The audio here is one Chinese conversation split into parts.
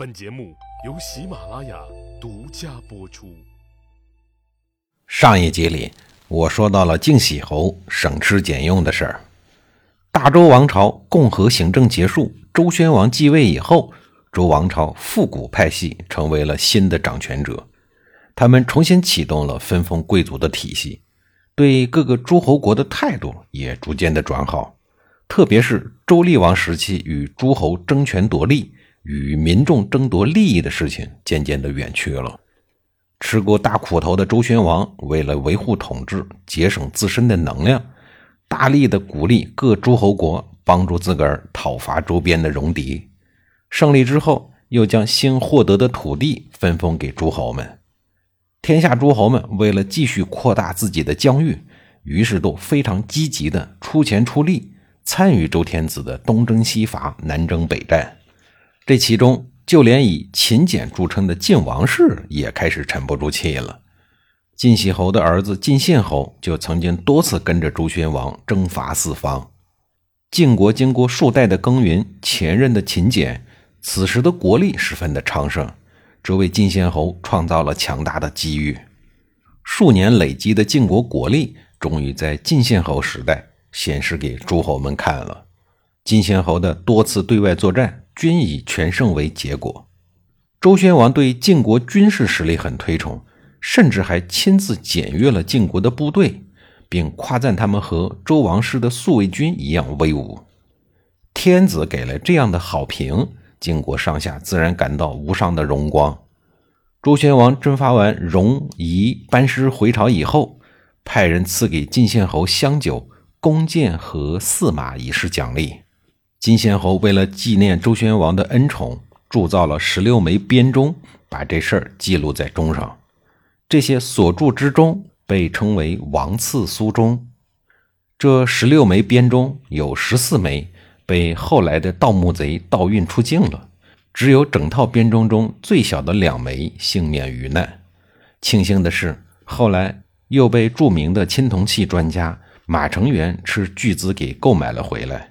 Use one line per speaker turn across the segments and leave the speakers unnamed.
本节目由喜马拉雅独家播出。
上一集里，我说到了靖喜侯省吃俭用的事儿。大周王朝共和行政结束，周宣王继位以后，周王朝复古派系成为了新的掌权者。他们重新启动了分封贵族的体系，对各个诸侯国的态度也逐渐的转好。特别是周厉王时期，与诸侯争权夺利。与民众争夺利益的事情渐渐的远去了。吃过大苦头的周宣王，为了维护统治、节省自身的能量，大力的鼓励各诸侯国帮助自个儿讨伐周边的戎狄。胜利之后，又将新获得的土地分封给诸侯们。天下诸侯们为了继续扩大自己的疆域，于是都非常积极的出钱出力，参与周天子的东征西伐、南征北战。这其中，就连以勤俭著称的晋王室也开始沉不住气了。晋喜侯的儿子晋献侯就曾经多次跟着周宣王征伐四方。晋国经过数代的耕耘，前任的勤俭，此时的国力十分的昌盛，这为晋献侯创造了强大的机遇。数年累积的晋国国力，终于在晋献侯时代显示给诸侯们看了。晋献侯的多次对外作战。均以全胜为结果。周宣王对晋国军事实力很推崇，甚至还亲自检阅了晋国的部队，并夸赞他们和周王室的宿卫军一样威武。天子给了这样的好评，晋国上下自然感到无上的荣光。周宣王征伐完戎夷班师回朝以后，派人赐给晋献侯香酒、弓箭和驷马以示奖励。金献侯为了纪念周宣王的恩宠，铸造了十六枚编钟，把这事儿记录在钟上。这些所铸之钟被称为王赐苏钟。这十六枚编钟有十四枚被后来的盗墓贼盗运出境了，只有整套编钟中最小的两枚幸免于难。庆幸的是，后来又被著名的青铜器专家马承元斥巨资给购买了回来。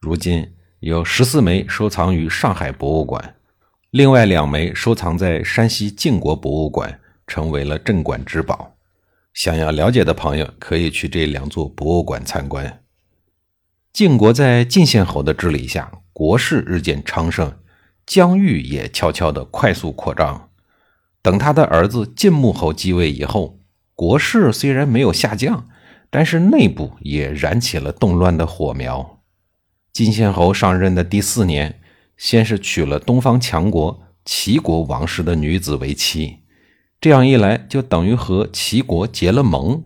如今有十四枚收藏于上海博物馆，另外两枚收藏在山西晋国博物馆，成为了镇馆之宝。想要了解的朋友可以去这两座博物馆参观。晋国在晋献侯的治理下，国势日渐昌盛，疆域也悄悄地快速扩张。等他的儿子晋穆侯继位以后，国势虽然没有下降，但是内部也燃起了动乱的火苗。晋献侯上任的第四年，先是娶了东方强国齐国王室的女子为妻，这样一来，就等于和齐国结了盟，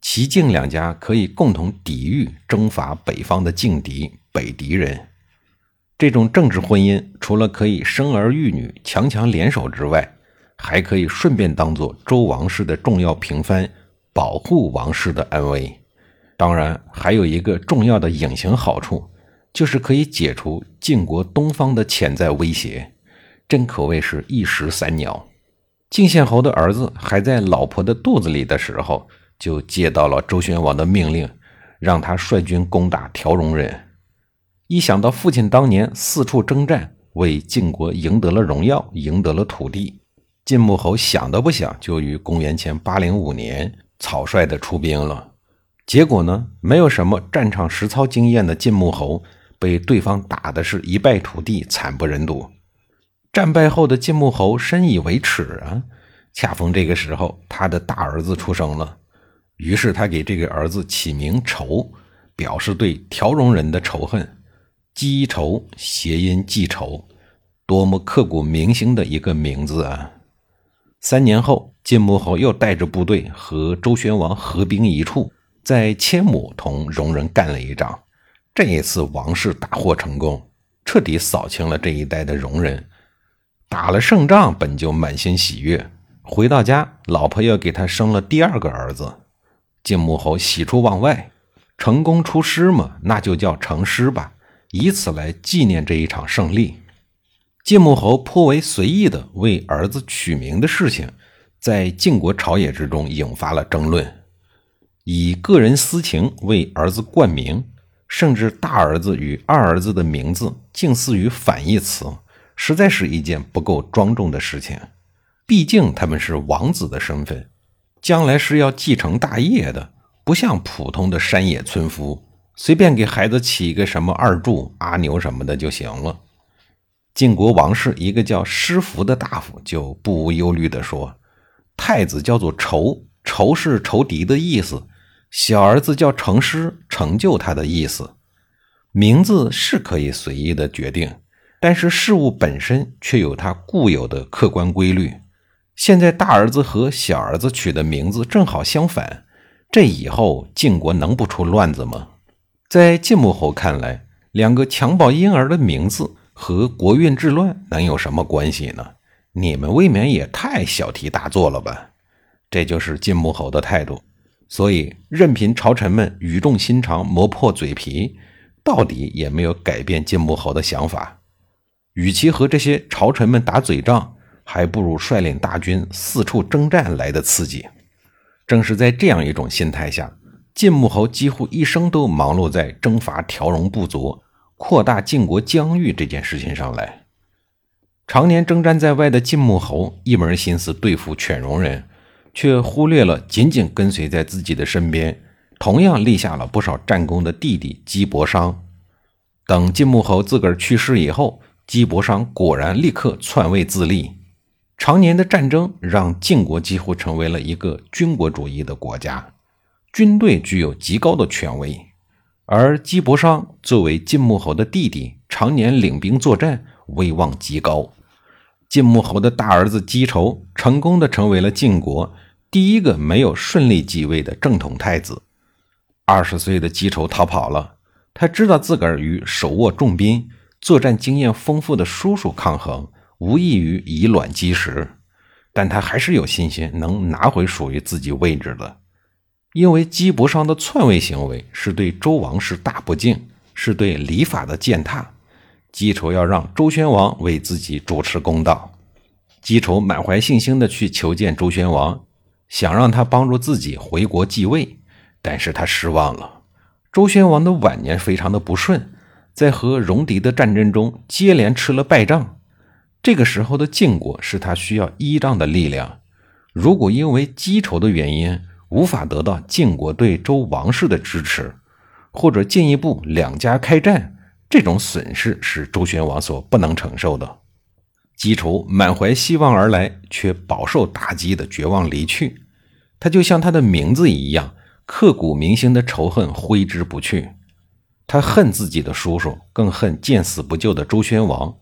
齐晋两家可以共同抵御征伐北方的劲敌北狄人。这种政治婚姻，除了可以生儿育女、强强联手之外，还可以顺便当做周王室的重要平番，保护王室的安危。当然，还有一个重要的隐形好处。就是可以解除晋国东方的潜在威胁，真可谓是一石三鸟。晋献侯的儿子还在老婆的肚子里的时候，就接到了周宣王的命令，让他率军攻打条戎人。一想到父亲当年四处征战，为晋国赢得了荣耀，赢得了土地，晋穆侯想都不想，就于公元前八零五年草率的出兵了。结果呢，没有什么战场实操经验的晋穆侯。被对方打的是一败涂地，惨不忍睹。战败后的晋穆侯深以为耻啊！恰逢这个时候，他的大儿子出生了，于是他给这个儿子起名仇，表示对条戎人的仇恨。积仇谐音记仇，多么刻骨铭心的一个名字啊！三年后，晋穆侯又带着部队和周宣王合兵一处，在千亩同戎人干了一仗。这一次王室大获成功，彻底扫清了这一带的戎人。打了胜仗，本就满心喜悦，回到家，老婆又给他生了第二个儿子。晋穆侯喜出望外，成功出师嘛，那就叫成师吧，以此来纪念这一场胜利。晋穆侯颇为随意的为儿子取名的事情，在晋国朝野之中引发了争论，以个人私情为儿子冠名。甚至大儿子与二儿子的名字近似于反义词，实在是一件不够庄重的事情。毕竟他们是王子的身份，将来是要继承大业的，不像普通的山野村夫，随便给孩子起一个什么二柱、阿牛什么的就行了。晋国王室一个叫师福的大夫就不无忧虑地说：“太子叫做仇，仇是仇敌的意思；小儿子叫成师，成就他的意思。名字是可以随意的决定，但是事物本身却有它固有的客观规律。现在大儿子和小儿子取的名字正好相反，这以后晋国能不出乱子吗？在晋穆侯看来，两个襁褓婴儿的名字。”和国运治乱能有什么关系呢？你们未免也太小题大做了吧！这就是晋穆侯的态度。所以，任凭朝臣们语重心长、磨破嘴皮，到底也没有改变晋穆侯的想法。与其和这些朝臣们打嘴仗，还不如率领大军四处征战来的刺激。正是在这样一种心态下，晋穆侯几乎一生都忙碌在征伐条戎部族。扩大晋国疆域这件事情上来，常年征战在外的晋穆侯一门心思对付犬戎人，却忽略了紧紧跟随在自己的身边、同样立下了不少战功的弟弟姬伯商。等晋穆侯自个儿去世以后，姬伯商果然立刻篡位自立。常年的战争让晋国几乎成为了一个军国主义的国家，军队具有极高的权威。而姬伯商作为晋穆侯的弟弟，常年领兵作战，威望极高。晋穆侯的大儿子姬仇成功的成为了晋国第一个没有顺利继位的正统太子。二十岁的姬仇逃跑了，他知道自个儿与手握重兵、作战经验丰富的叔叔抗衡，无异于以卵击石，但他还是有信心能拿回属于自己位置的。因为姬伯商的篡位行为是对周王室大不敬，是对礼法的践踏。姬仇要让周宣王为自己主持公道。姬仇满怀信心的去求见周宣王，想让他帮助自己回国继位。但是他失望了。周宣王的晚年非常的不顺，在和戎狄的战争中接连吃了败仗。这个时候的晋国是他需要依仗的力量。如果因为姬仇的原因，无法得到晋国对周王室的支持，或者进一步两家开战，这种损失是周宣王所不能承受的。姬仇满怀希望而来，却饱受打击的绝望离去。他就像他的名字一样，刻骨铭心的仇恨挥之不去。他恨自己的叔叔，更恨见死不救的周宣王，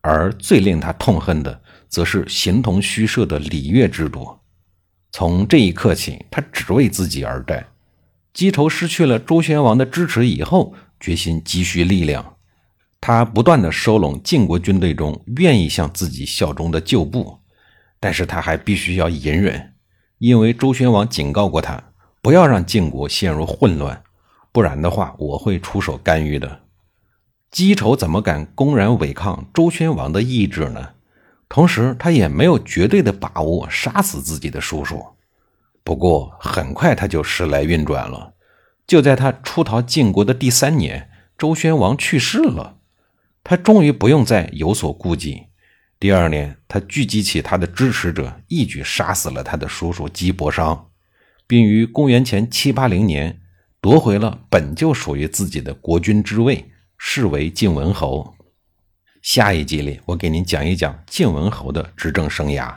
而最令他痛恨的，则是形同虚设的礼乐制度。从这一刻起，他只为自己而战。姬仇失去了周宣王的支持以后，决心积蓄力量。他不断的收拢晋国军队中愿意向自己效忠的旧部，但是他还必须要隐忍，因为周宣王警告过他，不要让晋国陷入混乱，不然的话，我会出手干预的。姬仇怎么敢公然违抗周宣王的意志呢？同时，他也没有绝对的把握杀死自己的叔叔。不过，很快他就时来运转了。就在他出逃晋国的第三年，周宣王去世了，他终于不用再有所顾忌。第二年，他聚集起他的支持者，一举杀死了他的叔叔姬伯商，并于公元前七八零年夺回了本就属于自己的国君之位，视为晋文侯。下一集里，我给您讲一讲晋文侯的执政生涯。